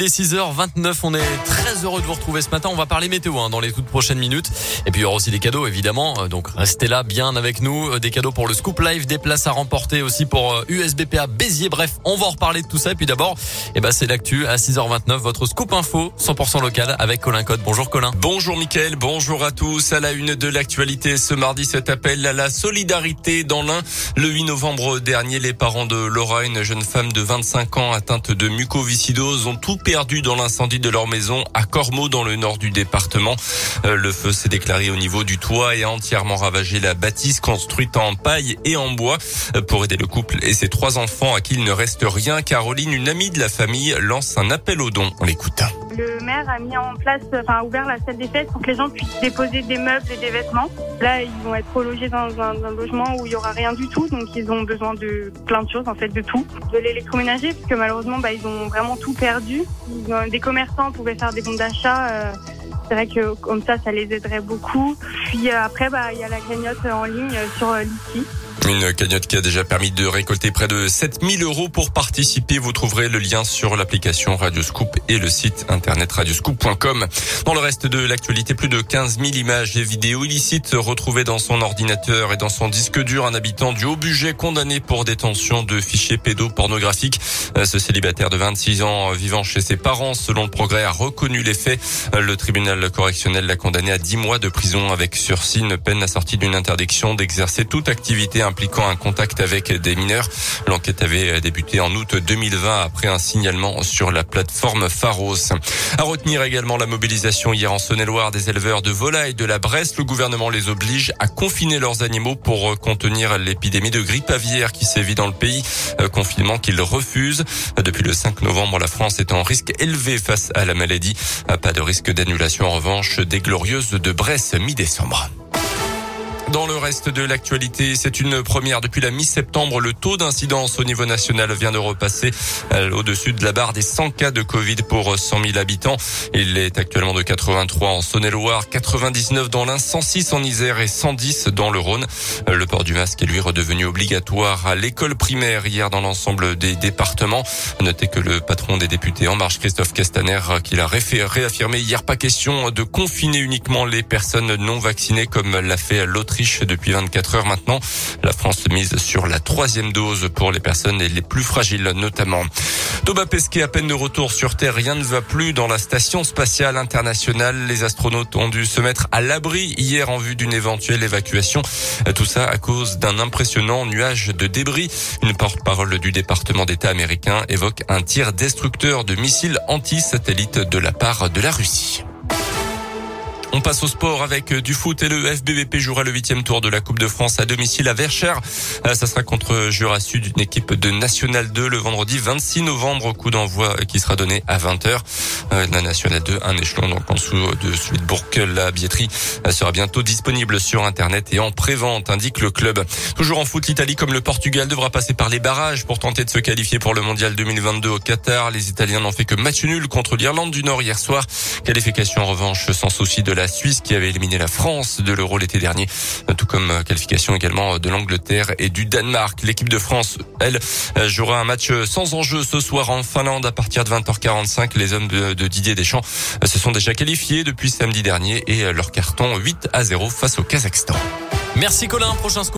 Les 6h29, on est très heureux de vous retrouver ce matin. On va parler météo hein, dans les toutes prochaines minutes. Et puis il y aura aussi des cadeaux évidemment. Euh, donc restez là bien avec nous. Euh, des cadeaux pour le Scoop Live, des places à remporter aussi pour USBPA euh, Béziers. Bref, on va en reparler de tout ça. Et puis d'abord, eh ben, c'est l'actu à 6h29, votre Scoop Info 100% local avec Colin Code. Bonjour Colin. Bonjour Mickaël, bonjour à tous. À la une de l'actualité ce mardi, cet appel à la solidarité dans l'Ain. Le 8 novembre dernier, les parents de Laura, une jeune femme de 25 ans atteinte de mucoviscidose, ont tout perdu dans l'incendie de leur maison à Cormeaux dans le nord du département. Euh, le feu s'est déclaré au niveau du toit et a entièrement ravagé la bâtisse construite en paille et en bois. Euh, pour aider le couple et ses trois enfants à qui il ne reste rien, Caroline, une amie de la famille, lance un appel aux dons. On l'écoute. Le maire a mis en place, enfin ouvert la salle des fêtes pour que les gens puissent déposer des meubles et des vêtements. Là, ils vont être relogés dans un, logement où il y aura rien du tout, donc ils ont besoin de plein de choses, en fait, de tout, de l'électroménager, parce que malheureusement, bah, ils ont vraiment tout perdu. Des commerçants pouvaient faire des bons d'achat. Euh, c'est vrai que comme ça, ça les aiderait beaucoup. Puis euh, après, bah, il y a la cagnotte en ligne sur euh, l'ICI. Une cagnotte qui a déjà permis de récolter près de 7000 euros pour participer. Vous trouverez le lien sur l'application Radioscoop et le site internet radioscoop.com. Dans le reste de l'actualité, plus de 15 000 images et vidéos illicites retrouvées dans son ordinateur et dans son disque dur. Un habitant du Haut-Budget condamné pour détention de fichiers pédopornographiques. Ce célibataire de 26 ans vivant chez ses parents, selon le progrès, a reconnu les faits. Le tribunal correctionnel l'a condamné à 10 mois de prison avec sursis, une peine assortie d'une interdiction d'exercer toute activité impliquant un contact avec des mineurs. L'enquête avait débuté en août 2020 après un signalement sur la plateforme Pharos. À retenir également la mobilisation hier en Saône-et-Loire des éleveurs de volailles de la Bresse. Le gouvernement les oblige à confiner leurs animaux pour contenir l'épidémie de grippe aviaire qui sévit dans le pays. Euh, confinement qu'ils refusent. Depuis le 5 novembre, la France est en risque élevé face à la maladie. Pas de risque d'annulation en revanche des glorieuses de Bresse mi-décembre. Dans le reste de l'actualité, c'est une première depuis la mi-septembre. Le taux d'incidence au niveau national vient de repasser euh, au-dessus de la barre des 100 cas de Covid pour 100 000 habitants. Il est actuellement de 83 en Saône-et-Loire, 99 dans l'Ain, 106 en Isère et 110 dans le Rhône. Le port du masque est lui redevenu obligatoire à l'école primaire hier dans l'ensemble des départements. Notez que le patron des députés En Marche, Christophe Castaner, qu'il a réaffirmé hier, pas question de confiner uniquement les personnes non vaccinées comme l'a fait l'autre depuis 24 heures maintenant. La France mise sur la troisième dose pour les personnes les plus fragiles notamment. Thomas Pesquet à peine de retour sur Terre, rien ne va plus dans la station spatiale internationale. Les astronautes ont dû se mettre à l'abri hier en vue d'une éventuelle évacuation. Tout ça à cause d'un impressionnant nuage de débris. Une porte-parole du département d'État américain évoque un tir destructeur de missiles anti-satellites de la part de la Russie. Passe au sport avec euh, du foot et le FBVP jouera le huitième tour de la Coupe de France à domicile à Verchères. Euh, ça sera contre Jura Sud, une équipe de National 2 le vendredi 26 novembre. Coup d'envoi qui sera donné à 20h. Euh, la National 2, un échelon donc en dessous de celui de Bourg. La billetterie sera bientôt disponible sur Internet et en prévente, indique le club. Toujours en foot, l'Italie comme le Portugal devra passer par les barrages pour tenter de se qualifier pour le Mondial 2022 au Qatar. Les Italiens n'ont fait que match nul contre l'Irlande du Nord hier soir. Qualification en revanche sans souci de la Suisse qui avait éliminé la France de l'Euro l'été dernier, tout comme euh, qualification également de l'Angleterre et du Danemark. L'équipe de France, elle, euh, jouera un match sans enjeu ce soir en Finlande à partir de 20h45. Les hommes de, Didier Deschamps euh, se sont déjà qualifiés depuis samedi dernier et leur carton 8 à 0 face au Kazakhstan. Merci Colin, prochain